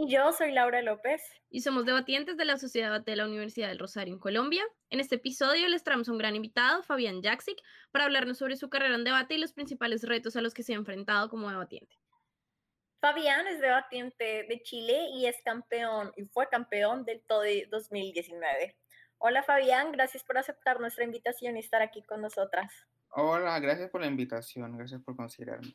Y yo soy Laura López. Y somos debatientes de la Sociedad de la Universidad del Rosario en Colombia. En este episodio les traemos a un gran invitado, Fabián Jaksic, para hablarnos sobre su carrera en debate y los principales retos a los que se ha enfrentado como debatiente. Fabián es debatiente de Chile y es campeón y fue campeón del TODI 2019. Hola Fabián, gracias por aceptar nuestra invitación y estar aquí con nosotras. Hola, gracias por la invitación, gracias por considerarme.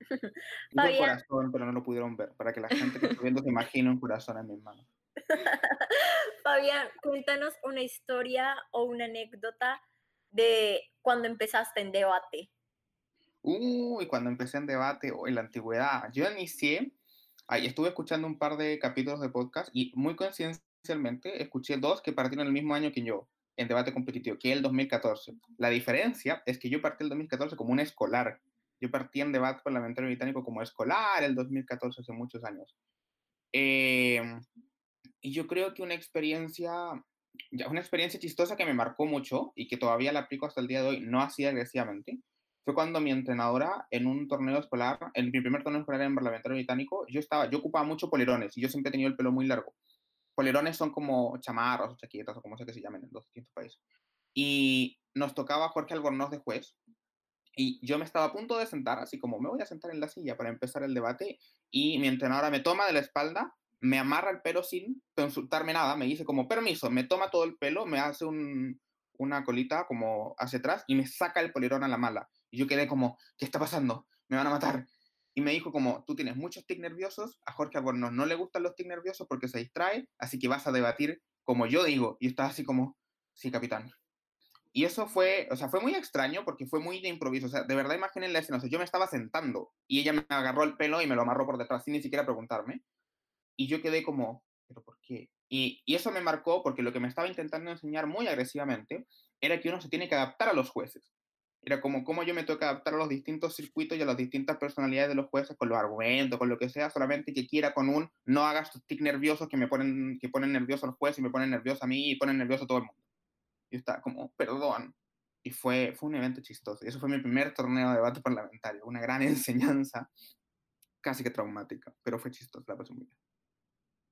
Un corazón, pero no lo pudieron ver, para que la gente que está viendo se imagine un corazón en mis manos. Fabián, cuéntanos una historia o una anécdota de cuando empezaste en debate. Uy, cuando empecé en debate o en la antigüedad. Yo inicié, ahí estuve escuchando un par de capítulos de podcast y muy coincidencialmente escuché dos que partieron el mismo año que yo en debate competitivo, que el 2014. La diferencia es que yo partí el 2014 como un escolar yo partí en debate parlamentario británico como escolar el 2014, hace muchos años. Em, y yo creo que una experiencia, una experiencia chistosa que me marcó mucho y que todavía la aplico hasta el día de hoy, no así agresivamente, fue cuando mi entrenadora en un torneo escolar, en mi primer torneo escolar en parlamentario británico, yo estaba, yo ocupaba mucho polerones y yo siempre he tenido el pelo muy largo. Polerones son como chamarros o chaquetas o como sea que se llamen en los distintos países. Y nos tocaba Jorge Albornoz de juez y yo me estaba a punto de sentar, así como me voy a sentar en la silla para empezar el debate, y mi entrenadora me toma de la espalda, me amarra el pelo sin consultarme nada, me dice como permiso, me toma todo el pelo, me hace una colita como hacia atrás y me saca el polerón a la mala. Y yo quedé como, ¿qué está pasando? Me van a matar. Y me dijo como, tú tienes muchos tics nerviosos, a Jorge Albornoz no le gustan los tics nerviosos porque se distrae, así que vas a debatir como yo digo. Y estaba así como, sí, capitán. Y eso fue, o sea, fue muy extraño porque fue muy de improviso. O sea, de verdad imaginen la escena. O sea, yo me estaba sentando y ella me agarró el pelo y me lo amarró por detrás sin ni siquiera preguntarme. Y yo quedé como, ¿pero por qué? Y, y eso me marcó porque lo que me estaba intentando enseñar muy agresivamente era que uno se tiene que adaptar a los jueces. Era como cómo yo me tengo que adaptar a los distintos circuitos y a las distintas personalidades de los jueces con los argumentos, con lo que sea, solamente que quiera con un no hagas tics nerviosos que me ponen, que ponen nervioso al juez y me ponen nervioso a mí y ponen nervioso a todo el mundo. Yo estaba como, perdón. Y fue, fue un evento chistoso. Y eso fue mi primer torneo de debate parlamentario. Una gran enseñanza, casi que traumática, pero fue chistoso, la pasé muy bien.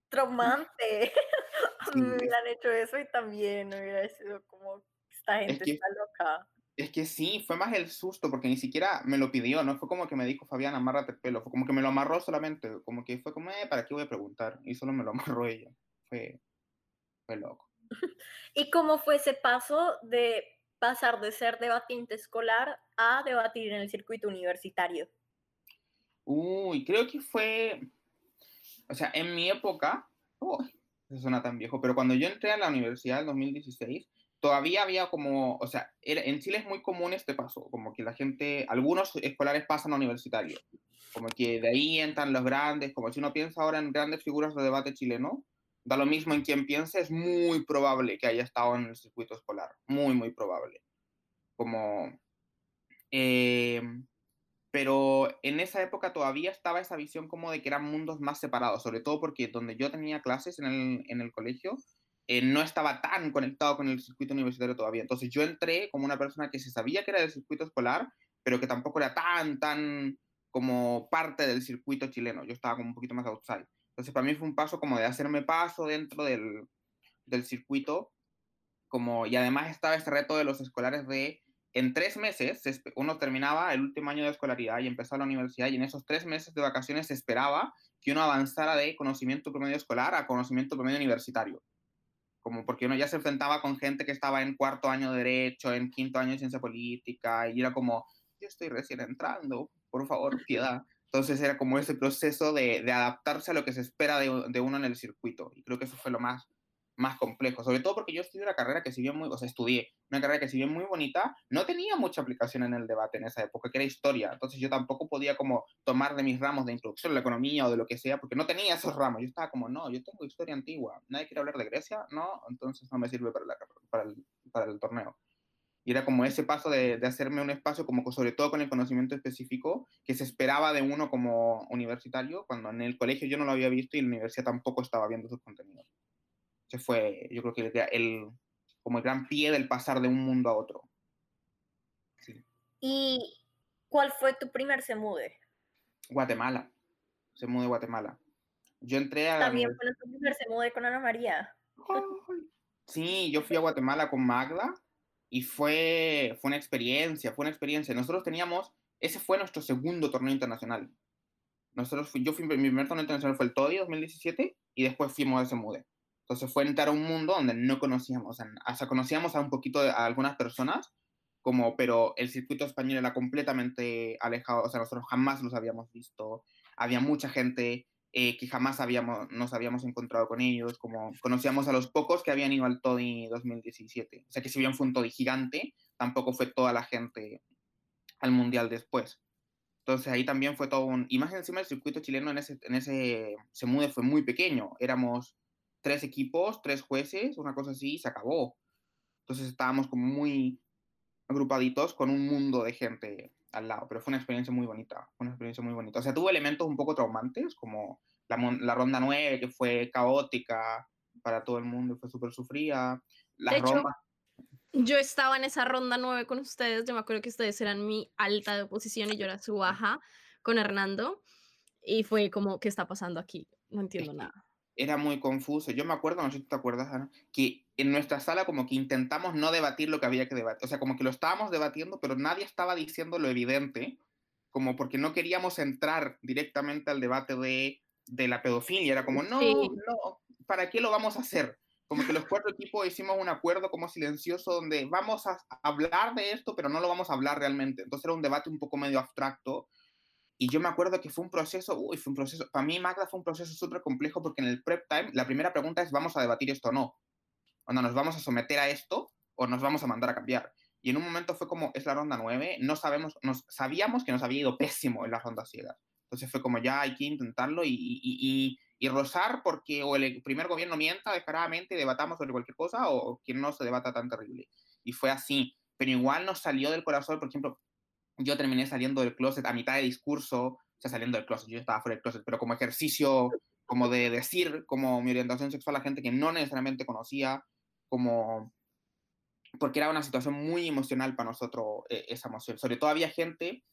Traumante. Mí me hubieran hecho eso y también hubiera sido como, esta gente está loca. Es que sí, fue más el susto, porque ni siquiera me lo pidió, no fue como que me dijo Fabián, amárrate el pelo, fue como que me lo amarró solamente, como que fue como, eh, ¿para qué voy a preguntar? Y solo me lo amarró ella. Fue, fue loco. ¿Y cómo fue ese paso de pasar de ser debatiente escolar a debatir en el circuito universitario? Uy, creo que fue, o sea, en mi época, oh, eso suena tan viejo, pero cuando yo entré a la universidad en 2016, todavía había como, o sea, en Chile es muy común este paso, como que la gente, algunos escolares pasan a universitario, como que de ahí entran los grandes, como si uno piensa ahora en grandes figuras de debate chileno, da lo mismo en quien piense, es muy probable que haya estado en el circuito escolar, muy, muy probable. Como, eh, pero en esa época todavía estaba esa visión como de que eran mundos más separados, sobre todo porque donde yo tenía clases en el, en el colegio, eh, no estaba tan conectado con el circuito universitario todavía. Entonces yo entré como una persona que se sabía que era del circuito escolar, pero que tampoco era tan, tan como parte del circuito chileno. Yo estaba como un poquito más outside. Entonces, para mí fue un paso como de hacerme paso dentro del, del circuito, como, y además estaba este reto de los escolares de, en tres meses, uno terminaba el último año de escolaridad y empezaba la universidad, y en esos tres meses de vacaciones se esperaba que uno avanzara de conocimiento promedio escolar a conocimiento promedio universitario. Como porque uno ya se enfrentaba con gente que estaba en cuarto año de Derecho, en quinto año de Ciencia Política, y era como, yo estoy recién entrando, por favor, piedad. Entonces era como ese proceso de, de adaptarse a lo que se espera de, de, uno en el circuito. Y creo que eso fue lo más, más complejo. Sobre todo porque yo estudié una carrera que si bien muy, o sea, estudié una carrera que si bien muy bonita, no tenía mucha aplicación en el debate en esa época, que era historia. Entonces yo tampoco podía como tomar de mis ramos de introducción a la economía o de lo que sea, porque no tenía esos ramos. Yo estaba como, no, yo tengo historia antigua. Nadie quiere hablar de Grecia, no, entonces no me sirve para, la, para, el, para el torneo. Y era como ese paso de, de hacerme un espacio, como sobre todo con el conocimiento específico que se esperaba de uno como universitario, cuando en el colegio yo no lo había visto y en la universidad tampoco estaba viendo sus contenidos. Ese fue, yo creo que el, como el gran pie del pasar de un mundo a otro. ¿Y cuál fue tu primer semude? Guatemala. Semude Guatemala. Yo entré a... También fue tu primer semude con Ana María. Sí, yo fui a Guatemala con Magda y fue, fue una experiencia, fue una experiencia. Nosotros teníamos, ese fue nuestro segundo torneo internacional. Nosotros yo fui, mi primer torneo internacional fue el TODI 2017 y después fuimos a Semude. Entonces fue entrar a un mundo donde no conocíamos, o sea, conocíamos a un poquito de, a algunas personas, como, pero el circuito español era completamente alejado, o sea, nosotros jamás los habíamos visto, había mucha gente eh, que jamás habíamos, nos habíamos encontrado con ellos, como conocíamos a los pocos que habían ido al TODI 2017, o sea, que si bien fue un TODI gigante, tampoco fue toda la gente al Mundial después. Entonces ahí también fue todo un... Y más encima el circuito chileno en ese, en ese se mude fue muy pequeño. Éramos tres equipos, tres jueces, una cosa así, y se acabó. Entonces estábamos como muy agrupaditos con un mundo de gente al lado, pero fue una experiencia muy bonita, una experiencia muy bonita. O sea, tuvo elementos un poco traumantes, como la, la ronda 9, que fue caótica para todo el mundo, fue súper sufrida. La de hecho, yo estaba en esa ronda 9 con ustedes, yo me acuerdo que ustedes eran mi alta de oposición y yo era su baja con Hernando, y fue como, ¿qué está pasando aquí? No entiendo nada era muy confuso. Yo me acuerdo, no sé si te acuerdas, Ana, que en nuestra sala como que intentamos no debatir lo que había que debatir. O sea, como que lo estábamos debatiendo, pero nadie estaba diciendo lo evidente, como porque no queríamos entrar directamente al debate de, de la pedofilia. Era como, no, no, ¿para qué lo vamos a hacer? Como que los cuatro equipos hicimos un acuerdo como silencioso donde vamos a hablar de esto, pero no lo vamos a hablar realmente. Entonces era un debate un poco medio abstracto y yo me acuerdo que fue un proceso, uy, fue un proceso, para mí Magda fue un proceso súper complejo porque en el prep time la primera pregunta es, ¿vamos a debatir esto o no? ¿O no nos vamos a someter a esto o nos vamos a mandar a cambiar? Y en un momento fue como, es la ronda 9, no sabemos, nos, sabíamos que nos había ido pésimo en la ronda ciega. Entonces fue como, ya hay que intentarlo y, y, y, y rozar porque o el primer gobierno mienta descaradamente debatamos sobre cualquier cosa o que no se debata tan terrible. Y fue así. Pero igual nos salió del corazón, por ejemplo, yo terminé saliendo del closet a mitad de discurso, o sea, saliendo del closet, yo estaba fuera del closet, pero como ejercicio, como de decir como mi orientación sexual a gente que no necesariamente conocía, como porque era una situación muy emocional para nosotros eh, esa emoción. Sobre todo había gente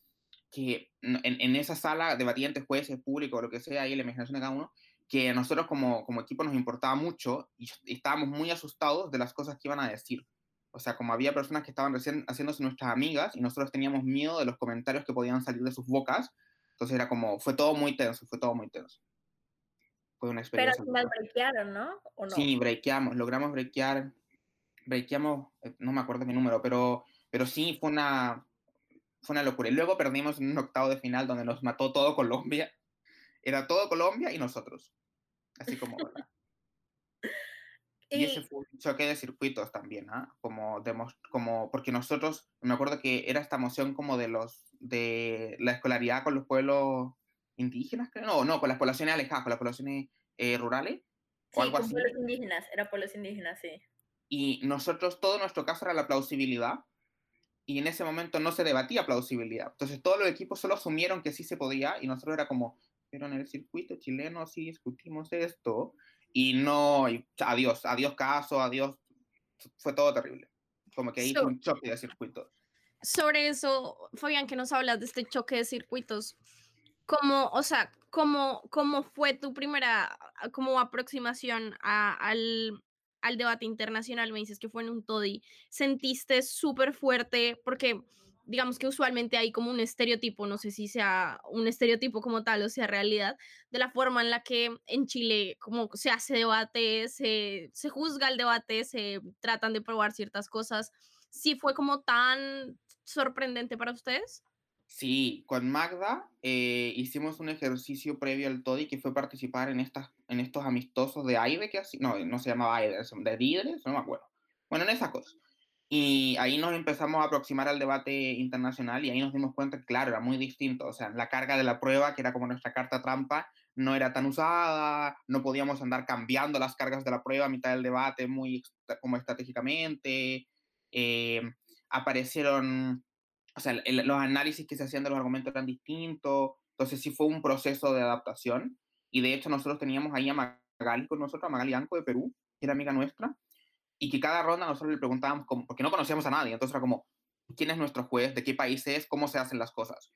que en, en, esa sala, debatientes, jueces, públicos, lo que sea, ahí la imaginación de cada uno, que a nosotros como, como equipo nos importaba mucho y estábamos muy asustados de las cosas que iban a decir. O sea, como había personas que estaban recién haciéndose nuestras amigas y nosotros teníamos miedo de los comentarios que podían salir de sus bocas, entonces era como, fue todo muy tenso, fue todo muy tenso. Fue una experiencia. Pero al final breakearon, ¿no? ¿O no? Sí, breakeamos, logramos breakear, breakeamos, eh, no me acuerdo mi número, pero, pero sí, fue una, fue una locura. Y luego perdimos en un octavo de final donde nos mató todo Colombia. Era todo Colombia y nosotros. Así como, Y, ese fue un choque de circuitos también, ¿ah? Como, como, porque nosotros, me acuerdo que era esta emoción como de los, de la escolaridad con los pueblos indígenas, creo, no, no, con las poblaciones alejadas, con las poblaciones eh, rurales, o algo con así. pueblos indígenas, era pueblos indígenas, sí. Y nosotros, todo nuestro caso era la plausibilidad, y en ese momento no se debatía plausibilidad. Entonces todos los equipos solo asumieron que sí se podía, y nosotros era como, pero en el circuito chileno sí discutimos esto, y no, adiós, adiós caso, adiós, fue todo terrible. Como que ahí un choque de circuitos. Sobre eso, Fabián, que nos hablas de este choque de circuitos, ¿cómo, o sea, cómo, cómo fue tu primera como aproximación a, al, al debate internacional? Me dices que fue en un TODI. ¿Sentiste súper fuerte? Porque digamos que usualmente hay como un estereotipo, no sé si sea un estereotipo como tal o sea realidad, de la forma en la que en Chile como se hace debate, se, se juzga el debate, se tratan de probar ciertas cosas. ¿Sí fue como tan sorprendente para ustedes? Sí, con Magda eh, hicimos un ejercicio previo al TODI que fue participar en, estas, en estos amistosos de AIDE, que así, no, no se llamaba AIDE, de líderes, no me acuerdo. Bueno, en esa cosa. Y ahí nos empezamos a aproximar al debate internacional y ahí nos dimos cuenta que, claro, era muy distinto. O sea, la carga de la prueba, que era como nuestra carta trampa, no era tan usada, no podíamos andar cambiando las cargas de la prueba a mitad del debate muy como estratégicamente. Eh, aparecieron, o sea, los análisis que se hacían de los argumentos eran distintos, entonces sí fue un proceso de adaptación, y de hecho nosotros teníamos ahí a Magali con nosotros, a Magali Anco de Perú, que era amiga nuestra, y que cada ronda nosotros le preguntábamos, porque no conocíamos a nadie, entonces era como, ¿quién es nuestro juez? ¿De qué país es? ¿Cómo se hacen las cosas?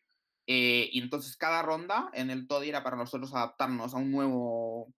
Eh, y entonces cada ronda en el TODI era para nosotros adaptarnos a un nuevo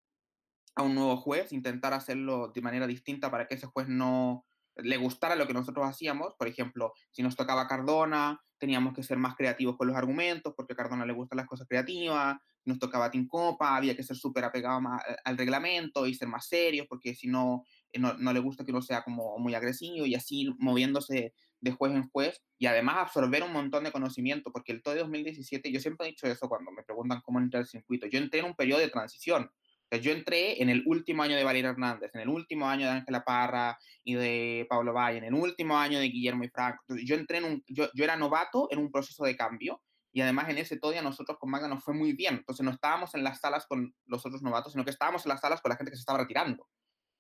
a un nuevo juez, intentar hacerlo de manera distinta para que ese juez no le gustara lo que nosotros hacíamos. Por ejemplo, si nos tocaba Cardona, teníamos que ser más creativos con los argumentos, porque a Cardona le gustan las cosas creativas. Nos tocaba Tincopa, había que ser súper apegado al reglamento y ser más serios, porque si no, no, no, le gusta que uno sea como muy agresivo y así moviéndose de juez en juez y además absorber un montón de conocimiento, porque el TOE 2017, yo siempre he dicho eso cuando me preguntan cómo entrar al circuito, yo entré en un periodo de transición, yo entré en el último año de Valeria Hernández, en el último año de Ángela Parra y de Pablo Valle, en el último año de Guillermo y Franco. Yo entré en un, yo, yo era novato en un proceso de cambio y además en ese todo a nosotros con Magda nos fue muy bien. Entonces no estábamos en las salas con los otros novatos, sino que estábamos en las salas con la gente que se estaba retirando.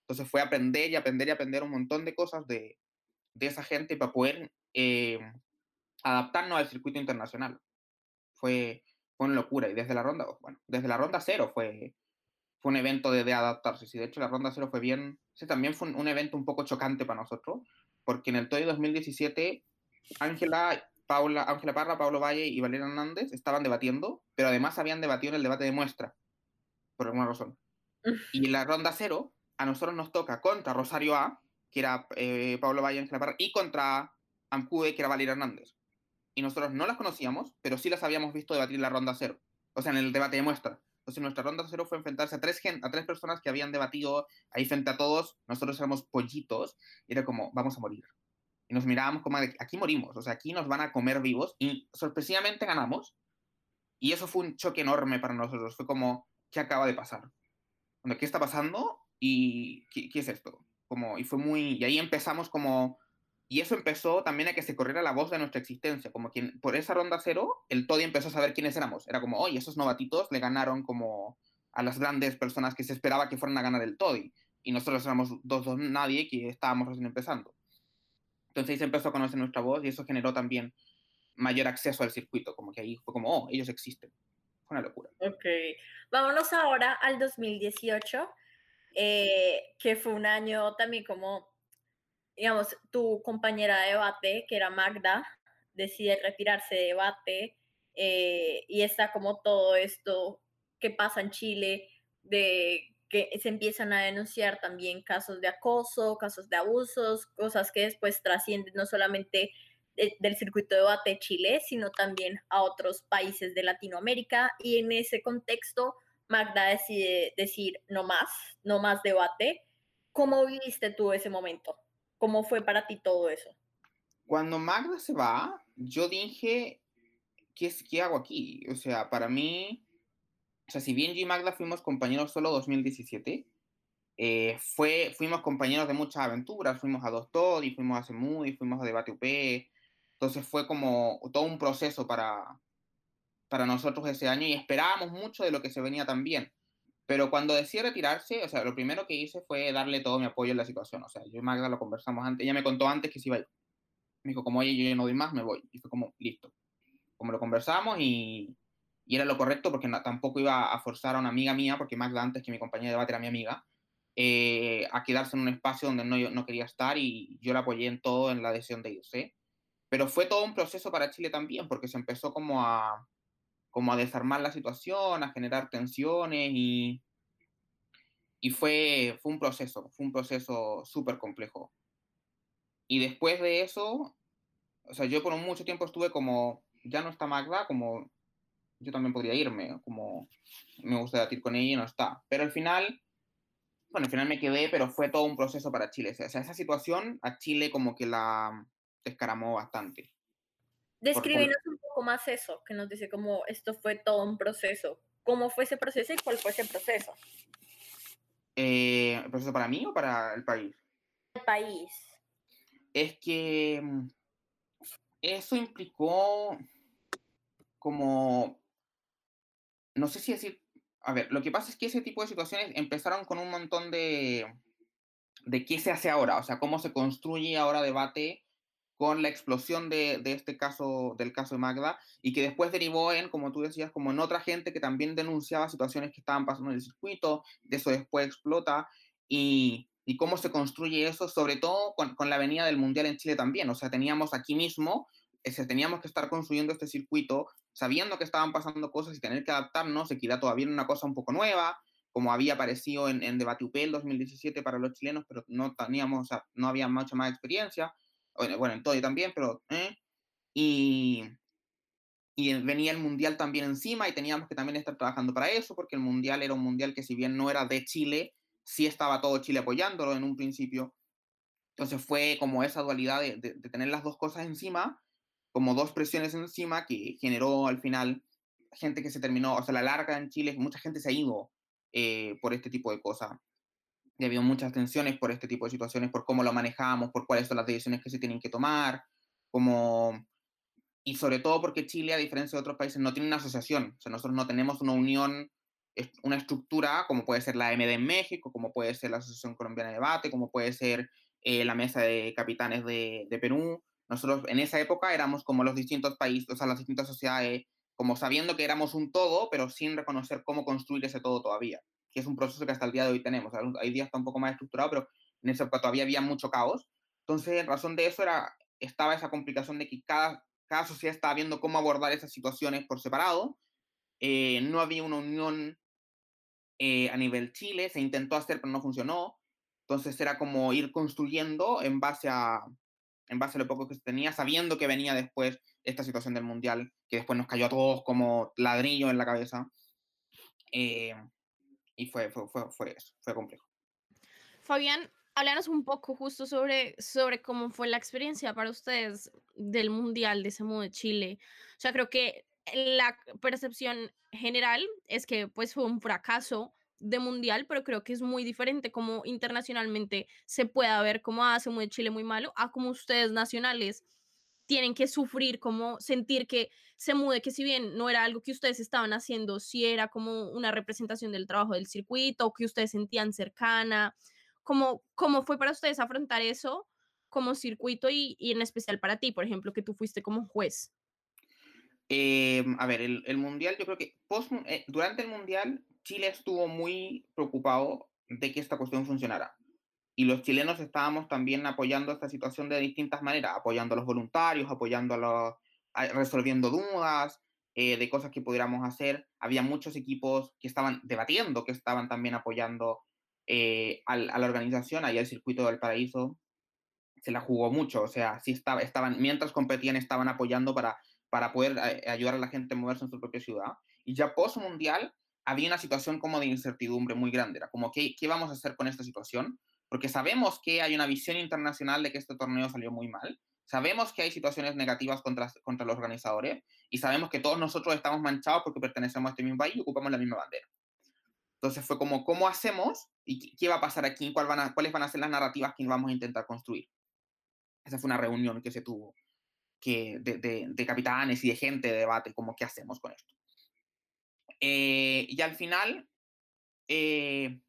Entonces fue aprender y aprender y aprender un montón de cosas de, de esa gente para poder eh, adaptarnos al circuito internacional. Fue, fue una locura. Y desde la ronda, bueno, desde la ronda cero fue, fue un evento de, de adaptarse. Sí, de hecho la ronda cero fue bien. Sí, también fue un, evento un poco chocante para nosotros, porque en el TOY 2017, Ángela, Paula, Ángela Parra, Pablo Valle y Valeria Hernández estaban debatiendo, pero además habían debatido en el debate de muestra, por alguna razón. Y en la ronda cero, a nosotros nos toca contra Rosario A, que era eh, Pablo Valle, Ángela Parra, y contra Amcude, que era Valeria Hernández. Y nosotros no las conocíamos, pero sí las habíamos visto debatir en la ronda cero, o sea, en el debate de muestra. Entonces nuestra ronda cero fue enfrentarse a tres, a tres personas que habían debatido ahí frente a todos. Nosotros éramos pollitos y era como, vamos a morir. Y nos mirábamos como, aquí morimos, o sea, aquí nos van a comer vivos. Y sorpresivamente ganamos. Y eso fue un choque enorme para nosotros. Fue como, ¿qué acaba de pasar? ¿Qué está pasando? ¿Y qué, es esto? Como, y fue muy, y ahí empezamos como y eso empezó también a que se corriera la voz de nuestra existencia, como quien por esa ronda cero, el Toddy empezó a saber quiénes éramos. Era como, oye, esos novatitos le ganaron como a las grandes personas que se esperaba que fueran a ganar el Toddy. Y nosotros éramos dos, dos, nadie que estábamos recién empezando. Entonces ahí se empezó a conocer nuestra voz y eso generó también mayor acceso al circuito, como que ahí fue como, oh, ellos existen. Fue una locura. Ok, vámonos ahora al 2018, eh, que fue un año también como digamos, tu compañera de debate, que era Magda, decide retirarse de debate eh, y está como todo esto que pasa en Chile, de que se empiezan a denunciar también casos de acoso, casos de abusos, cosas que después trascienden no solamente del circuito de debate de Chile, sino también a otros países de Latinoamérica. Y en ese contexto, Magda decide decir no más, no más debate. ¿Cómo viviste tú ese momento? ¿Cómo fue para ti todo eso? Cuando Magda se va, yo dije, ¿qué, es, qué hago aquí? O sea, para mí, o sea, si bien yo y Magda fuimos compañeros solo 2017, eh, fue, fuimos compañeros de muchas aventuras, fuimos a Doctor y fuimos a CEMU y fuimos a Debate UP, entonces fue como todo un proceso para, para nosotros ese año y esperábamos mucho de lo que se venía también. Pero cuando decía retirarse, o sea, lo primero que hice fue darle todo mi apoyo en la situación. O sea, yo y Magda lo conversamos antes. Ella me contó antes que se iba a ir. Me dijo, como, oye, yo no doy más, me voy. Y fue como, listo. Como lo conversamos y, y era lo correcto porque tampoco iba a forzar a una amiga mía, porque Magda antes que mi compañera de debate era mi amiga, eh, a quedarse en un espacio donde no, no quería estar y yo la apoyé en todo en la decisión de irse. Pero fue todo un proceso para Chile también, porque se empezó como a, como a desarmar la situación, a generar tensiones y, y fue, fue un proceso, fue un proceso súper complejo. Y después de eso, o sea, yo por mucho tiempo estuve como, ya no está Magda, como yo también podría irme, como me gusta debatir con ella y no está. Pero al final, bueno, al final me quedé, pero fue todo un proceso para Chile. O sea, esa situación a Chile como que la descaramó bastante. Descríbenos un más eso, que nos dice como esto fue todo un proceso. ¿Cómo fue ese proceso y cuál fue ese proceso? Eh, ¿El proceso para mí o para el país? El país. Es que mm, eso implicó como, no sé si decir, a ver, lo que pasa es que ese tipo de situaciones empezaron con un montón de, de qué se hace ahora, o sea, cómo se construye ahora debate con la explosión de, de, este caso, del caso de Magda, y que después derivó en, como tú decías, como en otra gente que también denunciaba situaciones que estaban pasando en el circuito, de eso después explota, y, y cómo se construye eso, sobre todo con, con, la venida del Mundial en Chile también, o sea, teníamos aquí mismo, ese, teníamos que estar construyendo este circuito, sabiendo que estaban pasando cosas y tener que adaptarnos, Equidad todavía era una cosa un poco nueva, como había aparecido en, en Debate UP el 2017 para los chilenos, pero no teníamos, o sea, no había mucha más experiencia, bueno, en todo y también, pero... ¿eh? Y, y venía el mundial también encima y teníamos que también estar trabajando para eso, porque el mundial era un mundial que si bien no era de Chile, sí estaba todo Chile apoyándolo en un principio. Entonces fue como esa dualidad de, de, de tener las dos cosas encima, como dos presiones encima, que generó al final gente que se terminó, o sea, la larga en Chile, mucha gente se ha ido eh, por este tipo de cosas y ha habido muchas tensiones por este tipo de situaciones, por cómo lo manejamos, por cuáles son las decisiones que se tienen que tomar, como... y sobre todo porque Chile, a diferencia de otros países, no tiene una asociación, o sea, nosotros no tenemos una unión, una estructura como puede ser la MD en México, como puede ser la Asociación Colombiana de Debate, como puede ser eh, la Mesa de Capitanes de, de Perú. Nosotros en esa época éramos como los distintos países, o sea, las distintas sociedades, como sabiendo que éramos un todo, pero sin reconocer cómo construir ese todo todavía que es un proceso que hasta el día de hoy tenemos. Hay días está un poco más estructurado, pero en esa época todavía había mucho caos. Entonces, en razón de eso era, estaba esa complicación de que cada, cada sociedad estaba viendo cómo abordar esas situaciones por separado. Eh, no había una unión eh, a nivel Chile, se intentó hacer, pero no funcionó. Entonces era como ir construyendo en base a, en base a lo poco que se tenía, sabiendo que venía después esta situación del Mundial, que después nos cayó a todos como ladrillo en la cabeza. Eh, y fue, fue, fue, fue eso, fue complejo. Fabián, háblanos un poco justo sobre, sobre cómo fue la experiencia para ustedes del Mundial de Samu de Chile. O sea, creo que la percepción general es que pues fue un fracaso de mundial, pero creo que es muy diferente como internacionalmente se pueda ver como hace muy de Chile muy malo a como ustedes nacionales tienen que sufrir, como sentir que se mude, que si bien no era algo que ustedes estaban haciendo, si era como una representación del trabajo del circuito, que ustedes sentían cercana, ¿cómo, cómo fue para ustedes afrontar eso como circuito y, y en especial para ti, por ejemplo, que tú fuiste como juez? Eh, a ver, el, el, Mundial, yo creo que post, eh, durante el Mundial Chile estuvo muy preocupado de que esta cuestión funcionara y los chilenos estábamos también apoyando esta situación de distintas maneras, apoyando a los voluntarios, apoyando a los, resolviendo dudas eh, de cosas que pudiéramos hacer. Había muchos equipos que estaban debatiendo, que estaban también apoyando eh, a, a, la organización, allá el circuito del paraíso se la jugó mucho, o sea, sí estaba, estaban, mientras competían estaban apoyando para, para poder eh, ayudar a la gente a moverse en su propia ciudad. Y ya post mundial había una situación como de incertidumbre muy grande, era como, ¿qué, qué vamos a hacer con esta situación? Porque sabemos que hay una visión internacional de que este torneo salió muy mal, sabemos que hay situaciones negativas contra, contra los organizadores y sabemos que todos nosotros estamos manchados porque pertenecemos a este mismo país y ocupamos la misma bandera. Entonces fue como, ¿cómo hacemos? ¿Y qué va a pasar aquí? ¿Cuál van a, ¿Cuáles van a ser las narrativas que vamos a intentar construir? Esa fue una reunión que se tuvo que de, de, de capitanes y de gente de debate, como qué hacemos con esto. Eh, y al final, eh,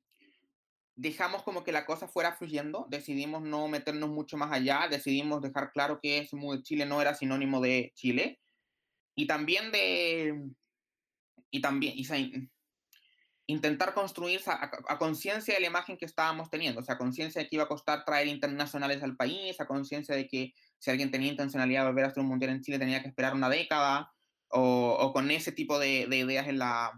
dejamos como que la cosa fuera fluyendo, decidimos no meternos mucho más allá, decidimos dejar claro que Chile no era sinónimo de Chile. Y también de y también y, intentar construir a, a conciencia de la imagen que estábamos teniendo, o sea, conciencia de que iba a costar traer internacionales al país, a conciencia de que si alguien tenía intencionalidad de volver a hacer un mundial en Chile tenía que esperar una década o, o con ese tipo de, de ideas en la,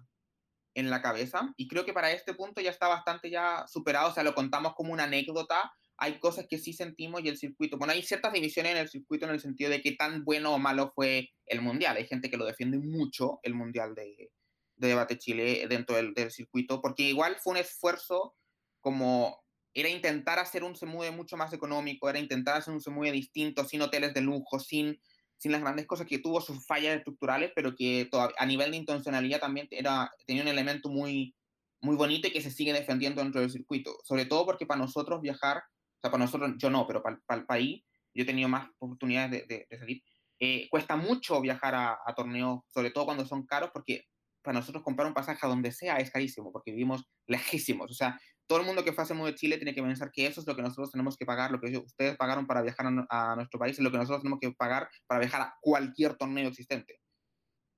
en la cabeza y creo que para este punto ya está bastante ya superado, o sea, lo contamos como una anécdota, hay cosas que sí sentimos y el circuito, bueno, hay ciertas divisiones en el circuito en el sentido de qué tan bueno o malo fue el mundial, hay gente que lo defiende mucho, el mundial de, de debate Chile dentro del, del, circuito, porque igual fue un esfuerzo como era intentar hacer un semude mucho más económico, era intentar hacer un semude distinto, sin hoteles de lujo, sin sin las grandes cosas, que tuvo sus fallas estructurales, pero que a nivel de intencionalidad también era, tenía un elemento muy, muy bonito y que se sigue defendiendo dentro del circuito. Sobre todo porque para nosotros viajar, o sea, para nosotros, yo no, pero para, para el país, yo he tenido más oportunidades de, de, de salir. Eh, cuesta mucho viajar a, a, torneos, sobre todo cuando son caros, porque para nosotros comprar un pasaje a donde sea es carísimo, porque vivimos lejísimos. O sea, todo el mundo que fue a de Chile tiene que pensar que eso es lo que nosotros tenemos que pagar, lo que ustedes pagaron para viajar a, nuestro país, es lo que nosotros tenemos que pagar para viajar a cualquier torneo existente.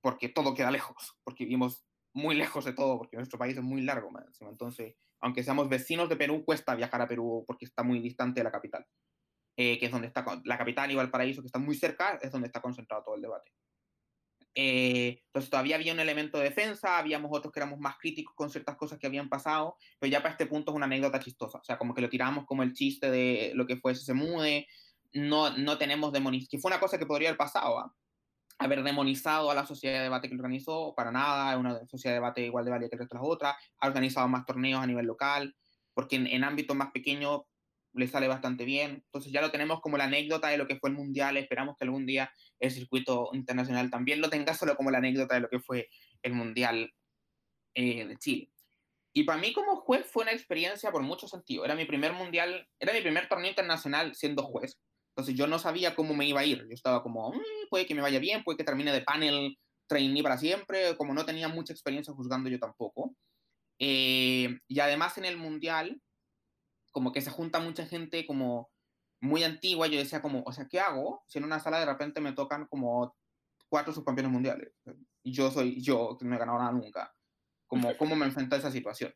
Porque todo queda lejos, porque vivimos muy lejos de todo, porque nuestro país es muy largo. Entonces, aunque seamos vecinos de Perú, cuesta viajar a Perú porque está muy distante de la capital, eh, que es donde está la capital y Valparaíso, que está muy cerca, es donde está concentrado todo el debate. Eh, entonces todavía había un elemento de defensa, habíamos otros que éramos más críticos con ciertas cosas que habían pasado, pero ya para este punto es una anécdota chistosa, o sea, como que lo tiramos como el chiste de lo que fue ese mude, no, no tenemos demonización, que fue una cosa que podría haber pasado, ¿ah? haber demonizado a la sociedad de debate que lo organizó, para nada, es una sociedad de debate igual de válida que el resto de las otras, ha organizado más torneos a nivel local, porque en, en ámbitos más pequeños le sale bastante bien. Entonces ya lo tenemos como la anécdota de lo que fue el Mundial. Esperamos que algún día el circuito internacional también lo tenga solo como la anécdota de lo que fue el Mundial eh, de Chile. Y para mí como juez fue una experiencia por mucho sentido. Era mi primer Mundial, era mi primer torneo internacional siendo juez. Entonces yo no sabía cómo me iba a ir. Yo estaba como, mm, puede que me vaya bien, puede que termine de panel trainee para siempre. Como no tenía mucha experiencia juzgando yo tampoco. Eh, y además en el Mundial como que se junta mucha gente como muy antigua, yo decía como, o sea, ¿qué hago si en una sala de repente me tocan como cuatro subcampeones mundiales? Yo soy yo, que no he ganado nada nunca. Como, ¿Cómo me enfrento a esa situación?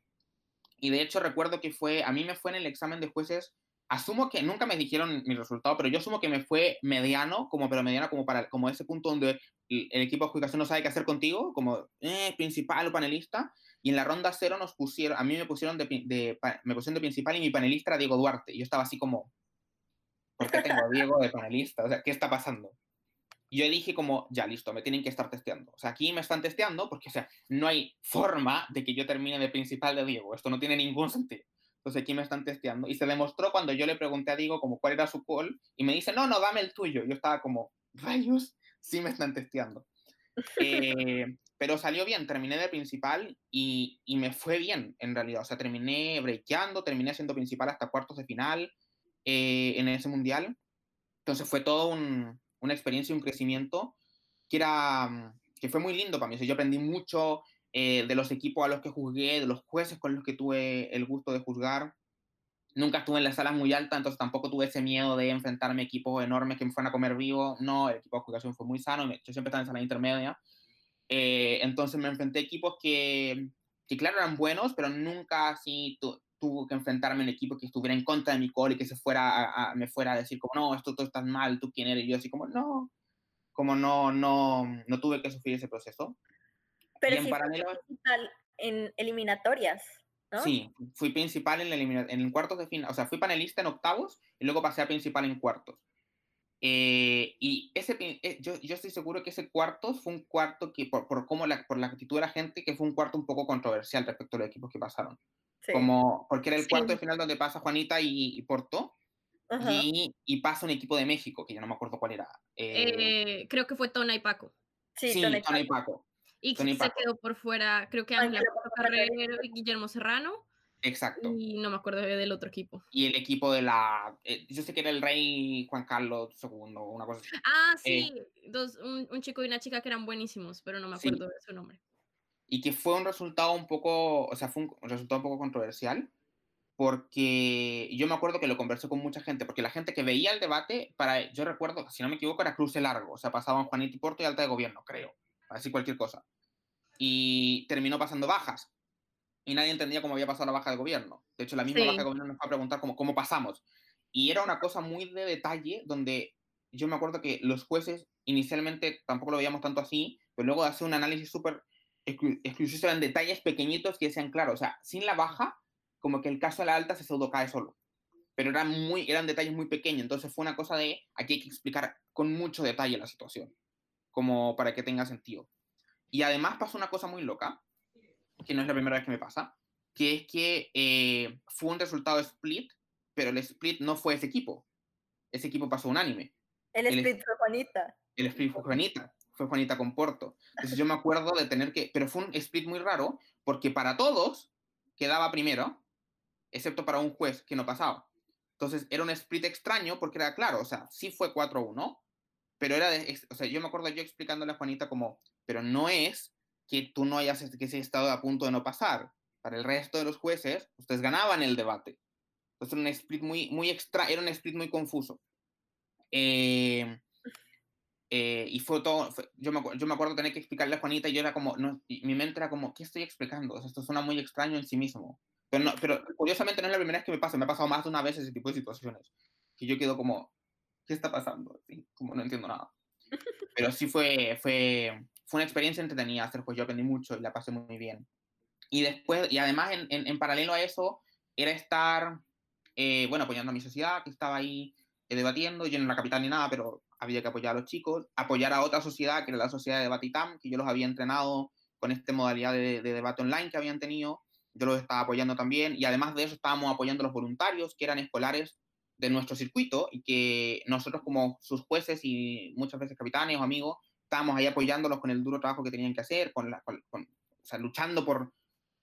Y de hecho recuerdo que fue, a mí me fue en el examen de jueces, asumo que nunca me dijeron mi resultado, pero yo asumo que me fue mediano, como pero mediano como para como ese punto donde el, equipo de adjudicación no sabe qué hacer contigo, como eh, principal o panelista, y en la ronda cero nos pusieron, a mí me pusieron de, me pusieron de principal y mi panelista era Diego Duarte. Y yo estaba así como, ¿por qué tengo a Diego de panelista? O sea, ¿qué está pasando? Y yo dije como, ya listo, me tienen que estar testeando. O sea, aquí me están testeando porque, o sea, no hay forma de que yo termine de principal de Diego. Esto no tiene ningún sentido. Entonces aquí me están testeando. Y se demostró cuando yo le pregunté a Diego como cuál era su call y me dice, no, no, dame el tuyo. Yo estaba como, rayos, sí me están testeando. Eh, pero salió bien, terminé de principal y, y, me fue bien en realidad. O sea, terminé breakeando, terminé siendo principal hasta cuartos de final eh, en ese mundial. Entonces fue todo un, una experiencia y un crecimiento que, era, mm, que fue muy lindo para mí. O sea, yo aprendí mucho eh, de los equipos a los que juzgué, de los jueces con los que tuve el gusto de juzgar. Nunca estuve en la sala muy alta, entonces tampoco tuve ese miedo de enfrentarme a equipos enormes que me fueran a comer vivo. No, el equipo de jugación fue muy sano. Yo siempre estaba en sala intermedia eh, entonces me enfrenté a equipos que, que, claro, eran buenos, pero nunca así tu, tuvo que enfrentarme a un equipo que estuviera en contra de mi call y que se fuera a, me fuera a decir como, no, esto todo estás mal, tú quién eres, y yo así como, no, como no, no, no tuve que sufrir ese proceso. Pero en paralelo... principal en eliminatorias, ¿no? Sí, fui principal en, el en cuartos de final, o sea, fui panelista en octavos y luego pasé a principal en cuartos. Eh, y ese, eh, yo, yo, estoy seguro que ese cuarto fue un cuarto que, por, por, cómo la, por la actitud de la gente, que fue un cuarto un poco controversial respecto a los equipos que pasaron. Como, porque era el cuarto de final donde pasa Juanita y, y Porto, y, y, pasa un equipo de México, que ya no me acuerdo cuál era. Eh, creo que fue Tona y Paco. Sí, sí Tona, y Paco. Y, se quedó por fuera, creo que Ángela Carrero y Guillermo Serrano. Exacto. Y no me acuerdo del otro equipo. Y el equipo de la. Eh, yo sé que era el rey Juan Carlos II, una cosa así. Ah, eh, sí. Dos, un, un, chico y una chica que eran buenísimos, pero no me acuerdo de su nombre. Y que fue un resultado un poco. O sea, fue un resultado un poco controversial. Porque yo me acuerdo que lo conversé con mucha gente, porque la gente que veía el debate, para, yo recuerdo, si no me equivoco, era cruce largo, o sea, pasaban Juanito y Porto y alta de gobierno, creo, así cualquier cosa. Y terminó pasando bajas, y nadie entendía cómo había pasado la baja de gobierno. De hecho, la misma baja de gobierno nos fue a preguntar cómo, cómo pasamos. Y era una cosa muy de detalle, donde yo me acuerdo que los jueces inicialmente tampoco lo veíamos tanto así, pero luego de hacer un análisis súper exclusivo eran detalles pequeñitos que decían, claro, o sea, sin la baja, como que el caso de la alta se pseudo cae solo. Pero eran, muy, eran detalles muy pequeños, entonces fue una cosa de, aquí hay que explicar con mucho detalle la situación, como para que tenga sentido. Y además pasó una cosa muy loca, que no es la primera vez que me pasa, que es que eh, fue un resultado split, pero el split no fue ese equipo. Ese equipo pasó unánime. El split fue Juanita. El split fue Juanita. Fue Juanita con Porto. Entonces yo me acuerdo de tener que... Pero fue un split muy raro, porque para todos quedaba primero, excepto para un juez que no pasaba. Entonces era un split extraño porque era claro, o sea, sí fue 4-1, pero era de, o sea, yo me acuerdo yo explicándole a Juanita como, pero no es que tú no hayas, que se estado a punto de no pasar. para el resto de los jueces, ustedes ganaban el debate. Entonces era un split muy, muy extra, era un split muy confuso. Eh, eh, y fue todo, yo, me, yo me acuerdo tener que explicarle a Juanita y yo era como, no, mi mente era como, ¿qué estoy explicando? esto suena muy extraño en sí mismo. Pero, no, pero curiosamente no es la primera vez que me pasa, me ha pasado más de una vez ese tipo de situaciones. Que yo quedo como, ¿qué está pasando? como no entiendo nada. Pero sí fue, fue, fue una experiencia entretenida hacer pues yo aprendí mucho y la pasé muy bien. Y después, y además en, paralelo a eso, era estar, eh, bueno, apoyando a mi sociedad que estaba ahí eh, debatiendo, yo no era capital ni nada, pero había que apoyar a los chicos, apoyar a otra sociedad, que era la sociedad de Batitam, que yo los había entrenado con esta modalidad de, de debate online que habían tenido, yo los estaba apoyando también, y además de eso estábamos apoyando a los voluntarios, que eran escolares de nuestro circuito, y que nosotros como sus jueces y muchas veces capitanes o amigos, estábamos ahí apoyándolos con el duro trabajo que tenían que hacer, con, la, con, o sea, luchando por,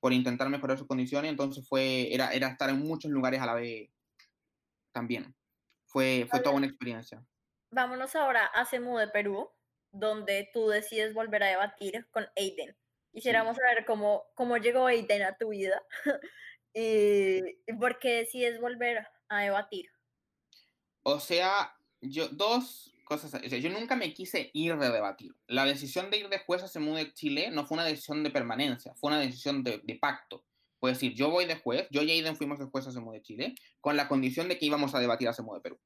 por intentar mejorar sus condiciones, entonces fue, era, era estar en muchos lugares a la vez también. Fue, fue toda una experiencia. Vámonos ahora a CEMU de Perú, donde tú decides volver a debatir con Aiden. Quisiéramos saber cómo, cómo llegó Aiden a tu vida y, y por qué decides volver a debatir. O sea, yo, dos, yo nunca me quise ir de debatir. La decisión de ir de juez a CEMU de Chile no fue una decisión de permanencia, fue una decisión de, de Fue decir, yo voy de juez, yo y Aiden fuimos de juez a CEMU de Chile, con la condición de que íbamos a debatir a CEMU de Perú.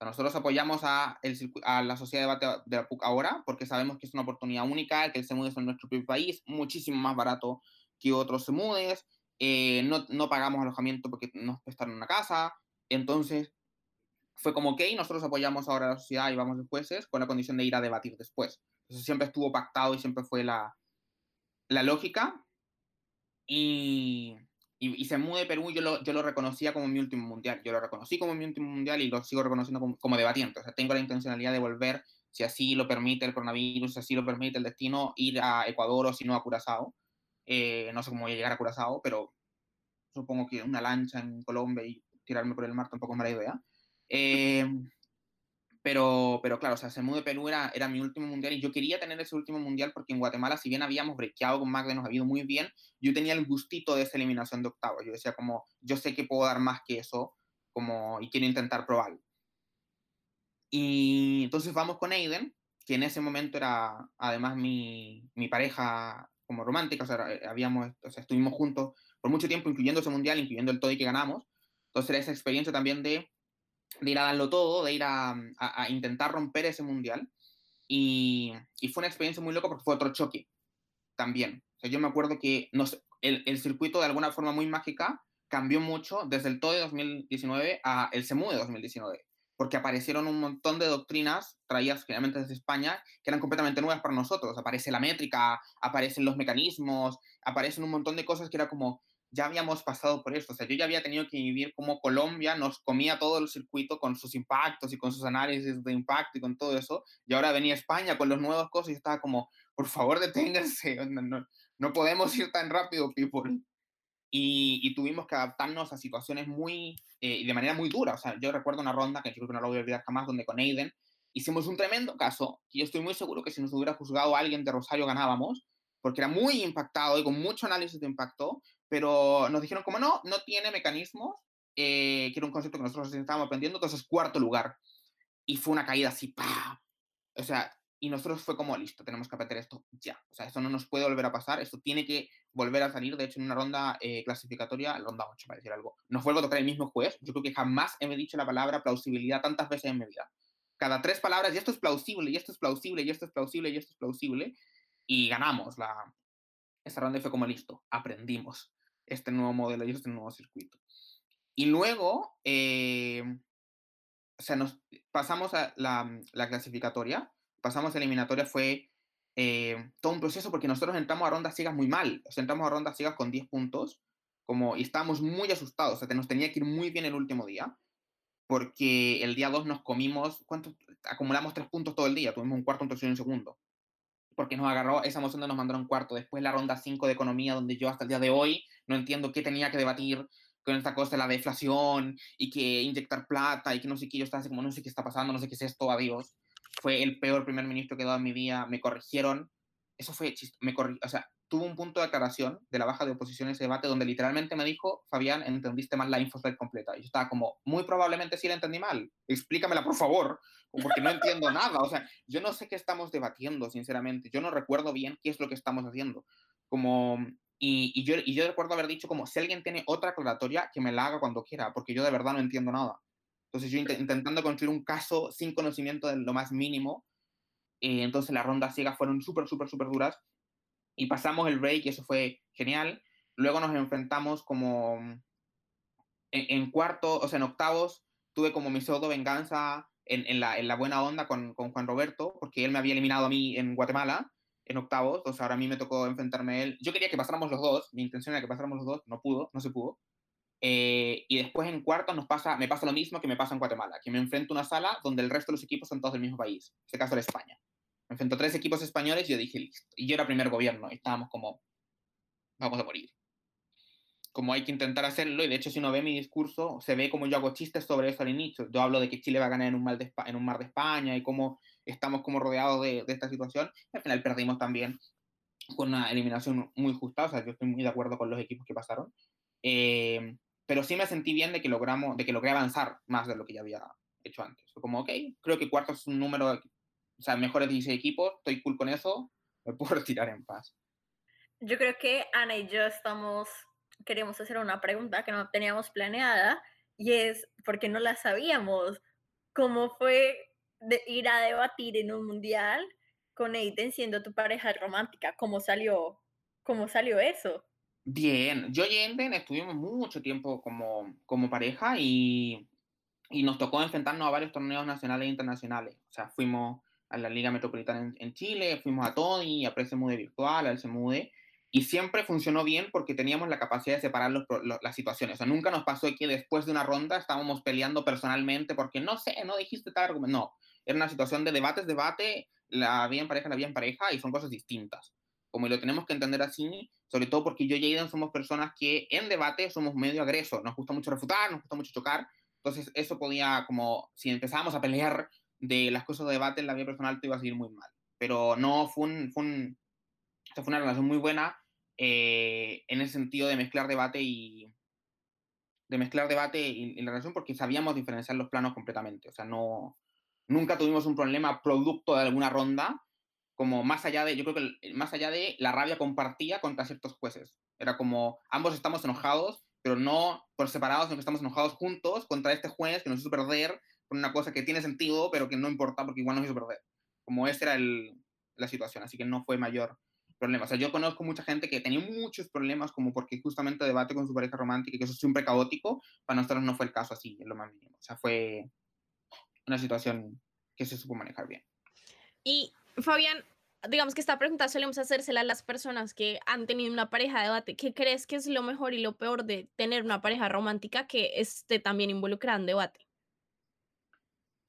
nosotros apoyamos a, el, a, la sociedad de debate de la PUC ahora, porque sabemos que es una oportunidad única, que el CEMUDES es en nuestro propio país, muchísimo más barato que otros CEMUDES, eh, no, no pagamos alojamiento porque nos prestaron una casa, entonces fue como, ok, nosotros apoyamos ahora a la sociedad y vamos de jueces con la condición de ir a debatir después. Eso siempre estuvo pactado y siempre fue la, la lógica. Y, y, y se mude Perú, yo lo, yo lo reconocía como mi último mundial. Yo lo reconocí como mi último mundial y lo sigo reconociendo como, como debatiente. O sea, tengo la intencionalidad de volver, si así lo permite el coronavirus, si así lo permite el destino, ir a Ecuador o si no a Curazao. Eh, no sé cómo voy a llegar a Curazao, pero supongo que una lancha en Colombia y tirarme por el mar tampoco es mala idea. Eh, pero, pero claro, o sea, de Perú era, era mi último mundial y yo quería tener ese último mundial porque en Guatemala, si bien habíamos brequeado con Magda, nos ha ido muy bien, yo tenía el gustito de esa eliminación de octavos. Yo decía como, yo sé que puedo dar más que eso como, y quiero intentar probarlo. Y entonces vamos con Aiden, que en ese momento era además mi, mi pareja como romántica, o sea, eh, habíamos, o sea, estuvimos juntos por mucho tiempo, incluyendo ese mundial, incluyendo el todo y que ganamos. Entonces era esa experiencia también de de ir a darlo todo, de ir a, a, intentar romper ese mundial. Y, y, fue una experiencia muy loca porque fue otro choque también. Yo me acuerdo que no el, el, circuito de alguna forma muy mágica cambió mucho desde el TOE de 2019 a el CEMU de 2019, porque aparecieron un montón de doctrinas traídas generalmente desde España que eran completamente nuevas para nosotros. Aparece la métrica, aparecen los mecanismos, aparecen un montón de cosas que era como, ya habíamos pasado por eso. O sea, yo ya había tenido que vivir como Colombia nos comía todo el circuito con sus impactos y con sus análisis de impacto y con todo eso. Y ahora venía España con los nuevos cosas y estaba como, por favor, deténganse. No, no, podemos ir tan rápido, people. Y, y, tuvimos que adaptarnos a situaciones muy, eh, de manera muy dura. O sea, yo recuerdo una ronda que creo que no la voy a olvidar jamás, donde con Aiden hicimos un tremendo caso, que yo estoy muy seguro que si nos hubiera juzgado alguien de Rosario ganábamos, porque era muy impactado y con mucho análisis de impacto, pero nos dijeron como no, no tiene mecanismos, eh, que era un concepto que nosotros estábamos aprendiendo, entonces cuarto lugar. Y fue una caída así, ¡pah! O sea, y nosotros fue como, listo, tenemos que aprender esto ya. O sea, esto no nos puede volver a pasar, esto tiene que volver a salir. De hecho, en una ronda eh, clasificatoria, ronda 8, para decir algo, nos vuelve a tocar el mismo juez. Yo creo que jamás he dicho la palabra plausibilidad tantas veces en mi vida. Cada tres palabras, y esto es plausible, y esto es plausible, y esto es plausible, y esto es plausible. Y ganamos la... Esta ronda fue como, listo, aprendimos este nuevo modelo y este nuevo circuito. Y luego, eh, o sea, nos pasamos a la, la clasificatoria, pasamos a eliminatoria, fue eh, todo un proceso porque nosotros entramos a rondas ciegas muy mal, o sea, entramos a rondas ciegas con 10 puntos, como, y estábamos muy asustados, o sea, nos tenía que ir muy bien el último día, porque el día 2 nos comimos, ¿cuánto? Acumulamos 3 puntos todo el día, tuvimos un cuarto, un tercero y un segundo porque nos agarró esa emoción de nos mandaron cuarto. Después la ronda 5 de economía, donde yo hasta el día de hoy no entiendo qué tenía que debatir con esta cosa de la deflación y que inyectar plata y que no sé qué, yo estaba así como no sé qué está pasando, no sé qué es esto, adiós. Fue el peor primer ministro que he dado en mi vida, me corrigieron, eso fue me corri o sea, tuvo un punto de aclaración de la baja de oposición en ese debate donde literalmente me dijo, Fabián, entendiste mal la info completa. Y yo estaba como, muy probablemente sí la entendí mal. Explícamela, por favor, porque no entiendo nada. O sea, yo no sé qué estamos debatiendo, sinceramente. Yo no recuerdo bien qué es lo que estamos haciendo. Como, y, y, yo, y yo recuerdo haber dicho como, si alguien tiene otra aclaratoria, que me la haga cuando quiera, porque yo de verdad no entiendo nada. Entonces yo intentando construir un caso sin conocimiento de lo más mínimo, eh, entonces las rondas ciegas fueron súper, súper, súper duras y pasamos el break y eso fue genial. Luego nos enfrentamos como en, en cuarto, o sea, en octavos, tuve como mi pseudo venganza en, en, la, en la, buena onda con, con, Juan Roberto, porque él me había eliminado a mí en Guatemala, en octavos, entonces ahora a mí me tocó enfrentarme a él. Yo quería que pasáramos los dos, mi intención era que pasáramos los dos, no pudo, no se pudo. Eh, y después en cuartos nos pasa, me pasa lo mismo que me pasa en Guatemala, que me enfrento a una sala donde el resto de los equipos son todos del mismo país, en este caso era España. Me enfrento a tres equipos españoles y yo dije, listo. Y yo era primer gobierno y estábamos como, vamos a morir. Como hay que intentar hacerlo, y de hecho si uno ve mi discurso, se ve como yo hago chistes sobre eso al inicio. Yo hablo de que Chile va a ganar en un, mar de, en un mar de España y cómo estamos como rodeados de, de esta situación. Y al final perdimos también con una eliminación muy justa, o sea, yo estoy muy de acuerdo con los equipos que pasaron. Eh, pero sí me sentí bien de que logramos, de que logré avanzar más de lo que ya había hecho antes. Como, ok, creo que cuarto es un número o sea, mejores 16 equipos, estoy cool con eso, me puedo retirar en paz. Yo creo que Ana y yo estamos, queríamos hacer una pregunta que no teníamos planeada y es, porque no la sabíamos, ¿cómo fue de ir a debatir en un mundial con Aiden siendo tu pareja romántica? ¿Cómo salió, cómo salió eso? Bien, yo y Aiden estuvimos mucho tiempo como, como pareja y, y nos tocó enfrentarnos a varios torneos nacionales e internacionales. O sea, fuimos a la Liga Metropolitana en, en Chile, fuimos a Tony, a Presemude Virtual, al Semude, y siempre funcionó bien porque teníamos la capacidad de separar los, los, las situaciones. O sea, nunca nos pasó que después de una ronda estábamos peleando personalmente porque no sé, no dijiste tal argumento. No, era una situación de debates, debate, la vida en pareja, la vida en pareja, y son cosas distintas. Como lo tenemos que entender así, sobre todo porque yo y Aiden somos personas que en debate somos medio agresos, nos gusta mucho refutar, nos gusta mucho chocar, entonces eso podía, como si empezábamos a pelear de las cosas de debate en la vida personal te iba a seguir muy mal. Pero no, fue, un, fue, un, fue una relación muy buena eh, en el sentido de mezclar debate y de mezclar debate y, y, la relación porque sabíamos diferenciar los planos completamente. O sea, no, nunca tuvimos un problema producto de alguna ronda, como más allá de, yo creo que más allá de la rabia compartida contra ciertos jueces. Era como, ambos estamos enojados, pero no por separados, sino que estamos enojados juntos contra este juez que nos hizo perder una cosa que tiene sentido, pero que no importa porque igual nos hizo perder. Como esa era el, la situación, así que no fue mayor problema. O sea, yo conozco mucha gente que tenía muchos problemas como porque justamente debate con su pareja romántica que eso es siempre caótico, para nosotros no fue el caso así, en lo más mínimo. O sea, fue una situación que se supo manejar bien. Y Fabián, digamos que esta pregunta solemos hacérsela a las personas que han tenido una pareja de debate. ¿Qué crees que es lo mejor y lo peor de tener una pareja romántica que esté también involucrada en debate?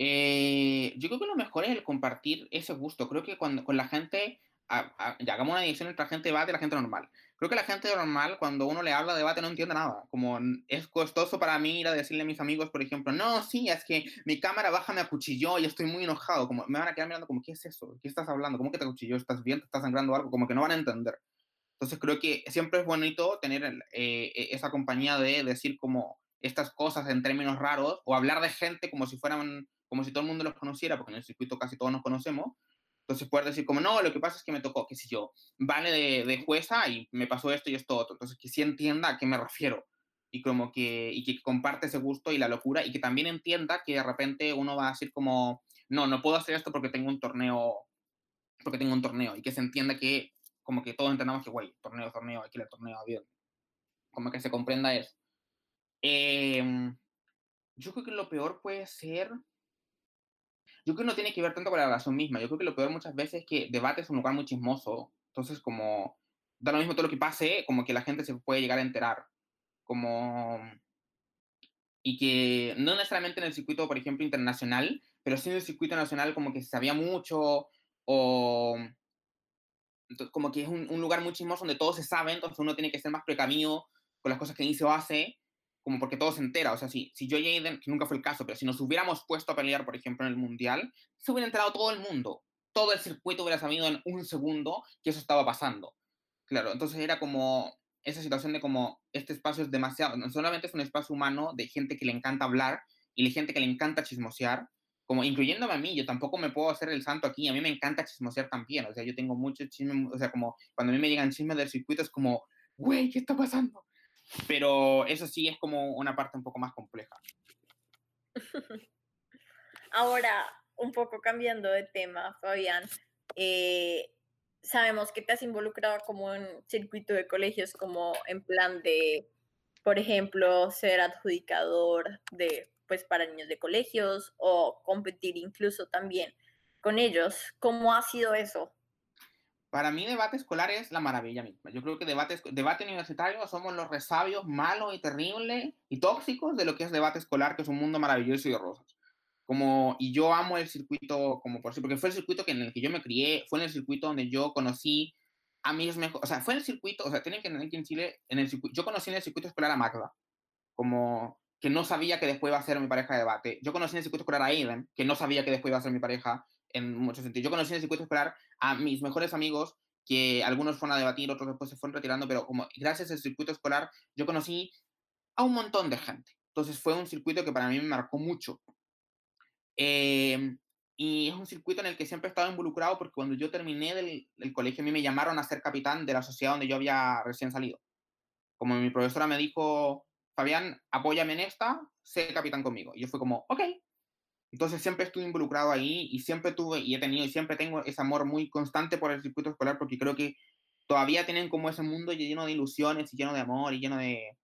Eh, yo creo que lo mejor es el compartir ese gusto. Creo que cuando con la gente, a, a, ya hagamos una división entre la gente de debate y la gente normal. Creo que la gente normal, cuando uno le habla de debate, no entiende nada. Como es costoso para mí ir a decirle a mis amigos, por ejemplo, no, sí, es que mi cámara baja me acuchilló y estoy muy enojado. Como me van a quedar mirando, como, ¿qué es eso? ¿Qué estás hablando? ¿Cómo que te acuchilló? ¿Estás bien? ¿Te sangrando algo? Como que no van a entender. Entonces creo que siempre es bonito tener eh, esa compañía de decir como estas cosas en términos raros o hablar de gente como si fueran como si todo el mundo los conociera, porque en el circuito casi todos nos conocemos. Entonces poder decir como, no, lo que pasa es que me tocó, qué sé yo, vale de, de jueza y me pasó esto y esto otro. Entonces que sí entienda a qué me refiero y como que, y que comparte ese gusto y la locura y que también entienda que de repente uno va a decir como, no, no puedo hacer esto porque tengo un torneo, porque tengo un torneo y que se entienda que como que todos entendamos que, güey, torneo, torneo, ir al torneo, bien. Como que se comprenda eso. Eh, yo creo que lo peor puede ser yo creo que no tiene que ver tanto con la relación misma. Yo creo que lo peor muchas veces es que debate es un lugar muy chismoso. Entonces, como da lo mismo todo lo que pase, como que la gente se puede llegar a enterar. Como. Y que no necesariamente en el circuito, por ejemplo, internacional, pero sí en el circuito nacional, como que se sabía mucho, o. Como que es un, un lugar muy chismoso donde todo se sabe, entonces uno tiene que ser más precavido con las cosas que dice o hace, como porque todo se entera. O sea, si, si yo y Aiden, que nunca fue el caso, pero si nos hubiéramos puesto a pelear, por ejemplo, en el Mundial, se hubiera enterado todo el mundo. Todo el circuito hubiera sabido en un segundo que eso estaba pasando. Claro, entonces era como esa situación de como este espacio es demasiado, no solamente es un espacio humano de gente que le encanta hablar y de gente que le encanta chismosear, como incluyéndome a mí, yo tampoco me puedo hacer el santo aquí, a mí me encanta chismosear también, o sea, yo tengo mucho chisme, o sea, como cuando a mí me llegan chismes del circuito es como, güey, ¿qué está pasando? Pero eso sí es como una parte un poco más compleja. Ahora, un poco cambiando de tema, Fabián, eh, sabemos que te has involucrado como en circuito de colegios, como en plan de, por ejemplo, ser adjudicador de, pues, para niños de colegios o competir incluso también con ellos. ¿Cómo ha sido eso? Para mí debate escolar es la maravilla misma. Yo creo que debate, debate universitario somos los resabios malos y terribles y tóxicos de lo que es debate escolar, que es un mundo maravilloso y de rosas. Como, y yo amo el circuito, como por sí, porque fue el circuito que en el que yo me crié, fue en el circuito donde yo conocí a mis mejores, o sea, fue en el circuito, o sea, tienen que entender que en Chile, en el circuito, yo conocí en el circuito escolar a Magda, como que no sabía que después iba a ser mi pareja de debate. Yo conocí en el circuito escolar a Aiden, que no sabía que después iba a ser mi pareja en muchos sentidos. Yo conocí en el circuito escolar a mis mejores amigos, que algunos fueron a debatir, otros después se fueron retirando, pero como gracias al circuito escolar yo conocí a un montón de gente. Entonces fue un circuito que para mí me marcó mucho. Eh, y es un circuito en el que siempre he estado involucrado porque cuando yo terminé del, del, colegio a mí me llamaron a ser capitán de la sociedad donde yo había recién salido. Como mi profesora me dijo, Fabián, apóyame en esta, sé capitán conmigo. Y yo fui como, ok. Entonces siempre estuve involucrado ahí y siempre tuve y he tenido y siempre tengo ese amor muy constante por el circuito escolar porque creo que todavía tienen como ese mundo lleno de ilusiones y lleno de amor y lleno de,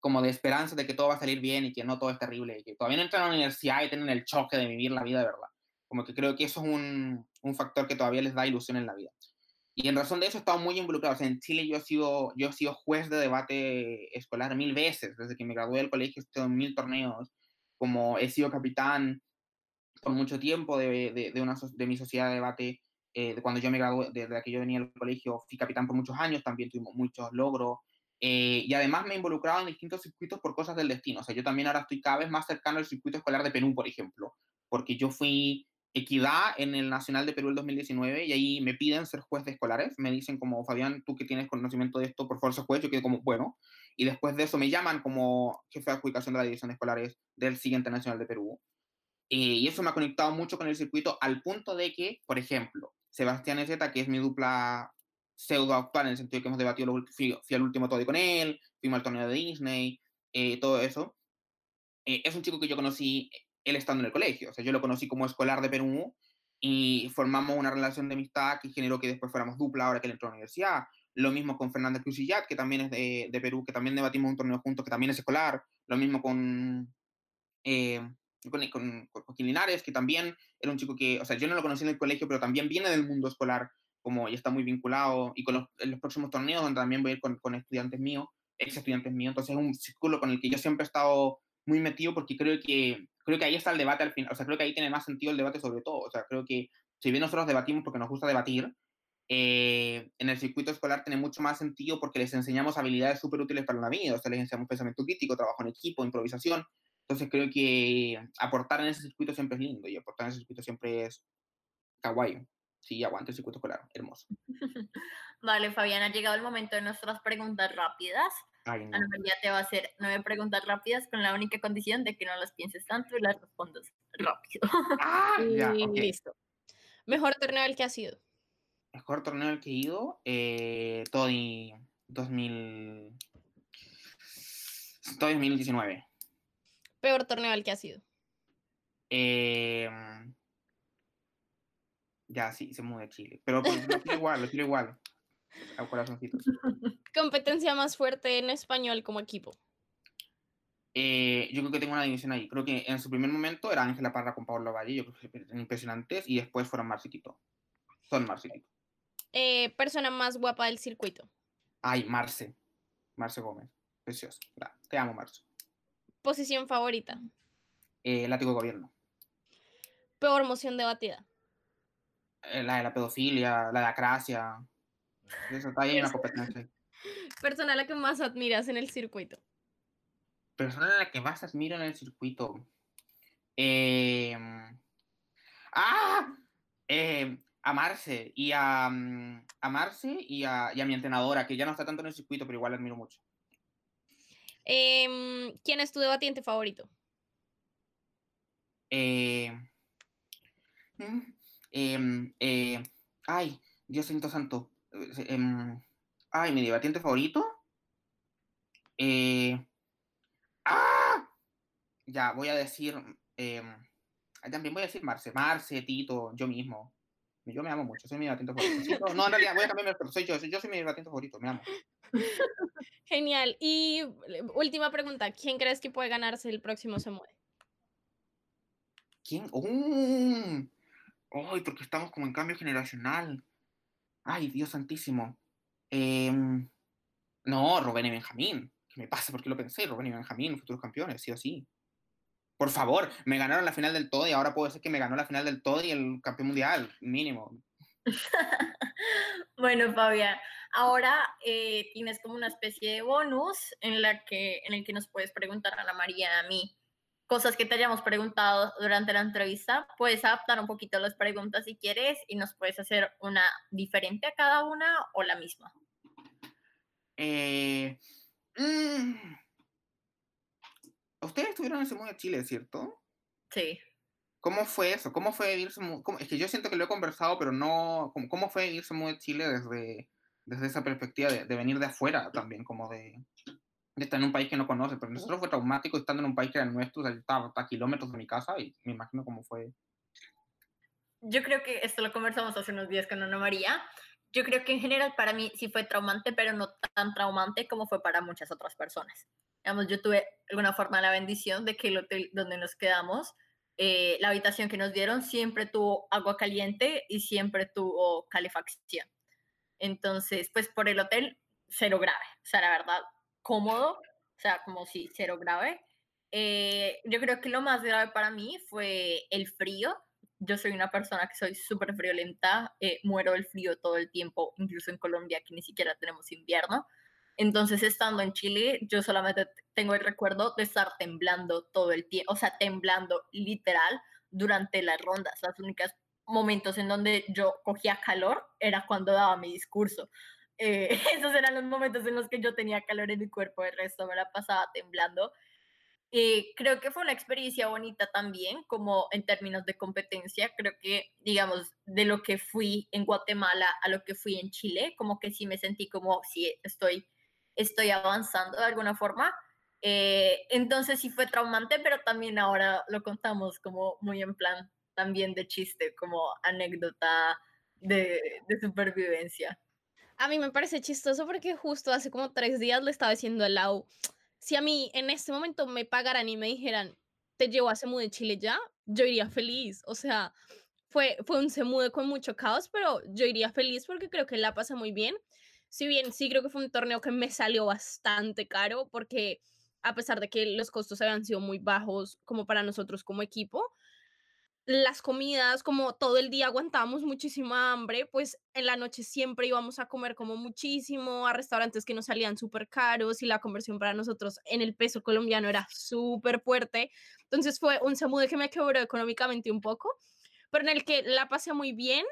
como de esperanza de que todo va a salir bien y que no todo es terrible, y que todavía no entran a la universidad y tienen el choque de vivir la vida de verdad. Como que creo que eso es un, un factor que todavía les da ilusión en la vida. Y en razón de eso he estado muy involucrado. O sea, en Chile yo he, sido, yo he sido juez de debate escolar mil veces, desde que me gradué del colegio he estado en mil torneos, como he sido capitán por mucho tiempo de, de, de una, de mi sociedad de debate, eh, de cuando yo me gradué, desde que yo venía al colegio, fui capitán por muchos años, también tuvimos muchos logros, eh, y además me he involucrado en distintos circuitos por cosas del destino. O sea, yo también ahora estoy cada vez más cercano al circuito escolar de Perú, por ejemplo, porque yo fui equidad en el Nacional de Perú el 2019 y ahí me piden ser juez de escolares. Me dicen como, Fabián, tú que tienes conocimiento de esto, por favor, juez. Yo quedo como, bueno. Y después de eso me llaman como jefe de adjudicación de la división de escolares del siguiente Nacional de Perú. Eh, y eso me ha conectado mucho con el circuito al punto de que, por ejemplo, Sebastián Ezeta, que es mi dupla pseudo actual en el sentido que hemos debatido, fui, fui al último todo con él, fuimos al torneo de Disney, eh, todo eso. Eh, es un chico que yo conocí él estando en el colegio, o sea, yo lo conocí como escolar de Perú y formamos una relación de amistad que generó que después fuéramos dupla ahora que él entró a la universidad. Lo mismo con Fernanda Cruzillat, que también es de, de, Perú, que también debatimos un torneo juntos, que también es escolar. Lo mismo con, eh, con, con, con Joaquín Linares, que también era un chico que, o sea, yo no lo conocí en el colegio, pero también viene del mundo escolar como ya está muy vinculado, y con los, los próximos torneos, donde también voy a ir con, con, estudiantes míos, ex estudiantes míos, entonces es un círculo con el que yo siempre he estado muy metido porque creo que, creo que ahí está el debate al final, o sea, creo que ahí tiene más sentido el debate sobre todo, o sea, creo que si bien nosotros debatimos porque nos gusta debatir, eh, en el circuito escolar tiene mucho más sentido porque les enseñamos habilidades súper útiles para la vida, o sea, les enseñamos pensamiento crítico, trabajo en equipo, improvisación, entonces creo que aportar en ese circuito siempre es lindo y aportar en ese circuito siempre es kawaii sí, aguante el circuito escolar, hermoso. Vale, Fabián, ha llegado el momento de nuestras preguntas rápidas. Ay, no. Ana María te va a hacer nueve preguntas rápidas con la única condición de que no las pienses tanto y las respondas rápido. Ah, ya, okay. Listo. Mejor torneo al que has ido. Mejor torneo al que he ido, eh, Toddy 2000... Toddy 2019. Peor torneo al que has ido. Eh, ya, sí, se mueve Chile. Pero pues, lo quiero igual, lo quiero igual. Al corazoncito. Competencia más fuerte en español como equipo. Eh, yo creo que tengo una división ahí. Creo que en su primer momento era Ángela Parra con Pablo Valle, yo creo que eran impresionantes, y después fueron Marciquito. Son Marciquito. Eh, persona más guapa del circuito. Ay, Marce. Marce Gómez. Precioso. Te amo, Marce. Posición favorita. Eh, látigo de gobierno. Peor moción debatida. Eh, la de la pedofilia, la de acracia. Eso está ahí en la competencia. Persona a la que más admiras en el circuito. Persona a la que más admiro en el circuito. Eh, ¡Ah! Eh, a Marce y a, mm, a Marce y a, y a mi entrenadora, que ya no está tanto en el circuito, pero igual la admiro mucho. Em, ¿Quién es tu debatiente favorito? Eh, mm, em, eh, ay, Dios santo santo. eh, em, ay, mi debatiente favorito. Eh, ¡Ah! Ya, voy a decir. em, también voy a decir Marce, Marce, Tito, yo mismo. Yo me amo mucho, soy mi debatiente favorito. No, no, en realidad voy a cambiarme, pero soy yo, soy- yo soy mi debatiente favorito, me amo. Genial. Y eh, última pregunta, ¿quién crees que puede ganarse el próximo Se Mueve? ¿Quién? ¡Uh! ¡Ay! porque estamos como en cambio generacional. ¡Ay, Dios santísimo! Em, no, Rubén y Benjamín. ¿Qué me pasa? ¿Por qué lo pensé? Rubén y Benjamín, futuros campeones, sí o sí. Por favor, me ganaron la final del todo y ahora puedo decir que me ganó la final del todo y el campeón mundial, mínimo. Bueno, Fabián, ahora eh, tienes como una especie de bonus en la que en el que nos puedes preguntar a Ana María y a mí cosas que te hayamos preguntado durante la entrevista. Puedes adaptar un poquito las preguntas si quieres y nos puedes hacer una diferente a cada una o la misma. Eh, mm, Ustedes estuvieron en mundo de Chile, ¿cierto? Sí. ¿Cómo fue eso? ¿Cómo fue vivir Es que yo siento que lo he conversado, pero no. ¿Cómo, cómo fue vivir Semu de Chile desde, desde esa perspectiva de, de venir de afuera también? Como de, de estar en un país que no conoce. Pero nosotros fue traumático estando en un país que era nuestro, o sea, yo estaba a kilómetros de mi casa y me imagino cómo fue. Yo creo que esto lo conversamos hace unos días con Ana María. Yo creo que en general para mí sí fue traumante, pero no tan traumante como fue para muchas otras personas. Digamos, yo tuve alguna forma la bendición de que el hotel donde nos quedamos, eh, la habitación que nos dieron siempre tuvo agua caliente y siempre tuvo calefacción. Entonces, pues por el hotel, cero grave. O sea, la verdad, cómodo. O sea, como si cero grave. Eh, yo creo que lo más grave para mí fue el frío. Yo soy una persona que soy súper friolenta, eh, muero del frío todo el tiempo, incluso en Colombia, que ni siquiera tenemos invierno. Entonces, estando en Chile, yo solamente tengo el recuerdo de estar temblando todo el tiempo, o sea, temblando literal durante las rondas. Los únicos momentos en donde yo cogía calor era cuando daba mi discurso. Eh, esos eran los momentos en los que yo tenía calor en mi cuerpo, el resto me la pasaba temblando. Eh, creo que fue una experiencia bonita también, como en términos de competencia. Creo que, digamos, de lo que fui en Guatemala a lo que fui en Chile, como que sí me sentí como si estoy, estoy avanzando de alguna forma. Eh, entonces sí fue traumante, pero también ahora lo contamos como muy en plan también de chiste, como anécdota de, de supervivencia. A mí me parece chistoso porque justo hace como tres días le estaba diciendo a Lau, si a mí en este momento me pagaran y me dijeran, te llevo a Semu de Chile ya, yo iría feliz. O sea, fue, fue un Semude con mucho caos, pero yo iría feliz porque creo que la pasé muy bien. Si bien sí creo que fue un torneo que me salió bastante caro porque a pesar de que los costos habían sido muy bajos como para nosotros como equipo, las comidas, como todo el día aguantábamos muchísima hambre, pues en la noche siempre íbamos a comer como muchísimo, a restaurantes que nos salían súper caros y la conversión para nosotros en el peso colombiano era súper fuerte. Entonces fue un Semude que me quebró económicamente un poco, pero en el que la pasé muy bien.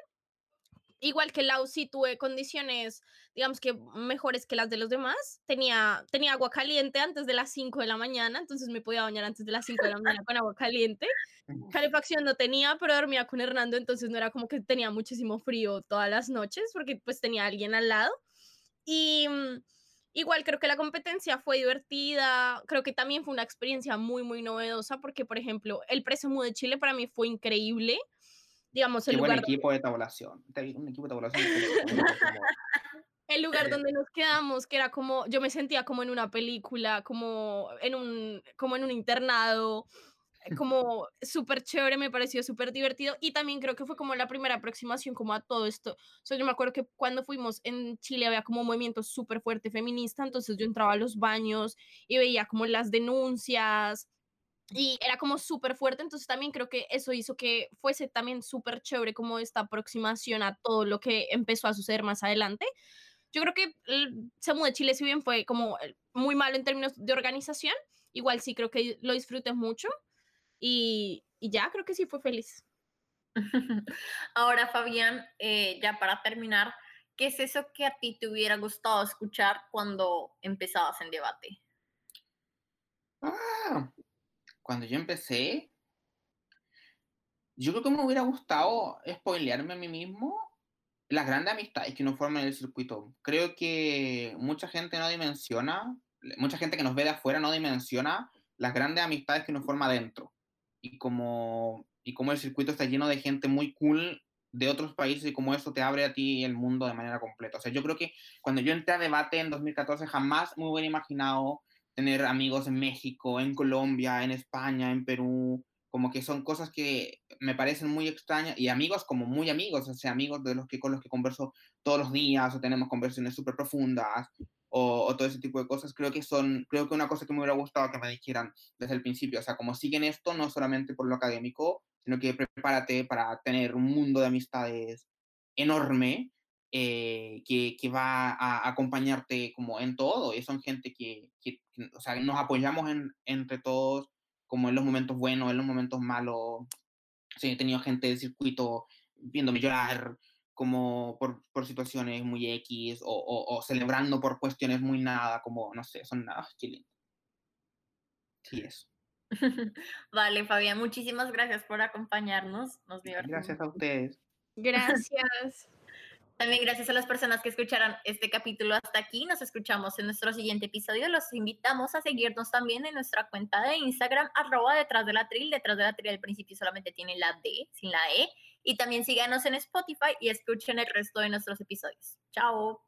Igual que la UCI tuve condiciones, digamos que mejores que las de los demás. Tenía, tenía agua caliente antes de las 5 de la mañana, entonces me podía bañar antes de las 5 de la mañana con agua caliente calefacción no tenía, pero dormía con Hernando, entonces no era como que tenía muchísimo frío todas las noches, porque pues tenía a alguien al lado. Y mm, igual creo que la competencia fue divertida, creo que también fue una experiencia muy, muy novedosa, porque por ejemplo, el Presemu de Chile para mí fue increíble. Digamos, el Qué buen lugar, equipo de tabulación. Un equipo de tabulación. el lugar donde nos quedamos, que era como, yo me sentía como en una película, como en un, como en un internado, eh, como súper chévere, me pareció súper divertido y también creo que fue como la primera aproximación como a todo esto. O sea, yo me acuerdo que cuando fuimos en Chile había como un movimiento súper fuerte feminista, entonces yo entraba a los baños y veía como las denuncias y era como súper fuerte, entonces también creo que eso hizo que fuese también súper chévere como esta aproximación a todo lo que empezó a suceder más adelante. Yo creo que el Semu de Chile, si bien fue como eh, muy malo en términos de organización, igual sí creo que lo disfruté mucho y, y ya creo que sí fue feliz. Ahora, Fabián, eh, ya para terminar, ¿qué es eso que a ti te hubiera gustado escuchar cuando empezabas en debate? Ah, cuando yo empecé, yo creo que me hubiera gustado spoilearme a mí mismo las grandes amistades que uno forma en el circuito. Creo que mucha gente no dimensiona, mucha gente que nos ve de afuera no dimensiona las grandes amistades que uno forma dentro. Y como, y como el circuito está lleno de gente muy cool de otros países y como eso te abre a ti el mundo de manera completa. O sea, yo creo que cuando yo entré a debate en 2014 jamás me hubiera imaginado tener amigos en México, en Colombia, en España, en Perú, como que son cosas que me parecen muy extrañas y amigos como muy amigos, o sea, amigos de los que con los que converso todos los días o tenemos conversaciones súper profundas o, todo ese tipo de cosas, creo que son, creo que una cosa que me hubiera gustado que me dijeran desde el principio, o sea, como siguen esto, no solamente por lo académico, sino que prepárate para tener un mundo de amistades enorme eh, que, que, va a acompañarte como en todo, y son gente que, que, o sea, nos apoyamos en, entre todos, como en los momentos buenos, en los momentos malos. Sí, he tenido gente del circuito viéndome llorar como por, por situaciones muy X o, o, celebrando por cuestiones muy nada, como, no sé, son nada, qué lindo. Sí, eso. vale, Fabián, muchísimas gracias por acompañarnos. Nos Gracias a ustedes. Gracias. También gracias a las personas que escucharon este capítulo hasta aquí. Nos escuchamos en nuestro siguiente episodio. Los invitamos a seguirnos también en nuestra cuenta de Instagram, arroba detrás de la tril. Detrás de la tril al principio solamente tiene la D, sin la E. Y también síganos en Spotify y escuchen el resto de nuestros episodios. Chao.